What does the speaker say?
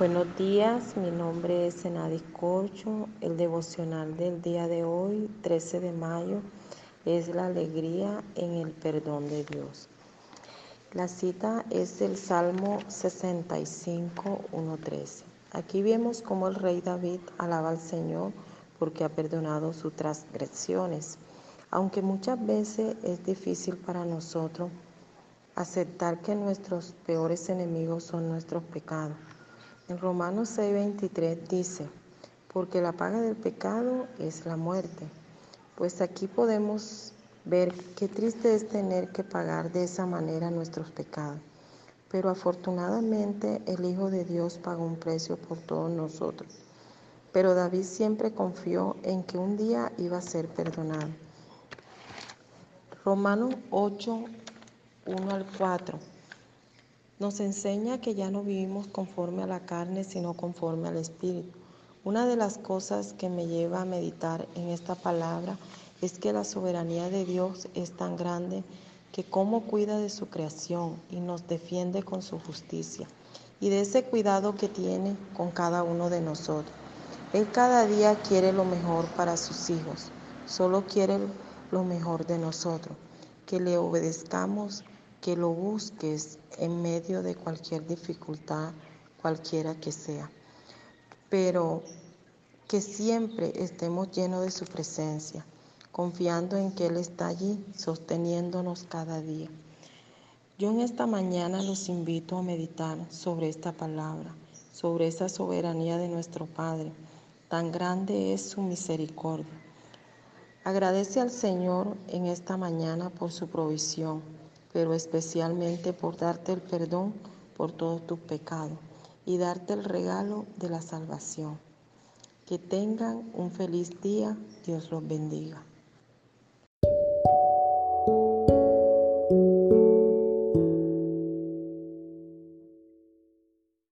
Buenos días, mi nombre es Enadis Corcho. El devocional del día de hoy, 13 de mayo, es la alegría en el perdón de Dios. La cita es del Salmo 65, 1.13. Aquí vemos cómo el rey David alaba al Señor porque ha perdonado sus transgresiones. Aunque muchas veces es difícil para nosotros aceptar que nuestros peores enemigos son nuestros pecados en Romanos 6:23 dice, porque la paga del pecado es la muerte. Pues aquí podemos ver qué triste es tener que pagar de esa manera nuestros pecados. Pero afortunadamente el Hijo de Dios pagó un precio por todos nosotros. Pero David siempre confió en que un día iba a ser perdonado. Romanos 8, 1 al 4 nos enseña que ya no vivimos conforme a la carne, sino conforme al Espíritu. Una de las cosas que me lleva a meditar en esta palabra es que la soberanía de Dios es tan grande que cómo cuida de su creación y nos defiende con su justicia y de ese cuidado que tiene con cada uno de nosotros. Él cada día quiere lo mejor para sus hijos, solo quiere lo mejor de nosotros, que le obedezcamos que lo busques en medio de cualquier dificultad, cualquiera que sea, pero que siempre estemos llenos de su presencia, confiando en que Él está allí, sosteniéndonos cada día. Yo en esta mañana los invito a meditar sobre esta palabra, sobre esa soberanía de nuestro Padre. Tan grande es su misericordia. Agradece al Señor en esta mañana por su provisión pero especialmente por darte el perdón por todos tus pecados y darte el regalo de la salvación. Que tengan un feliz día, Dios los bendiga.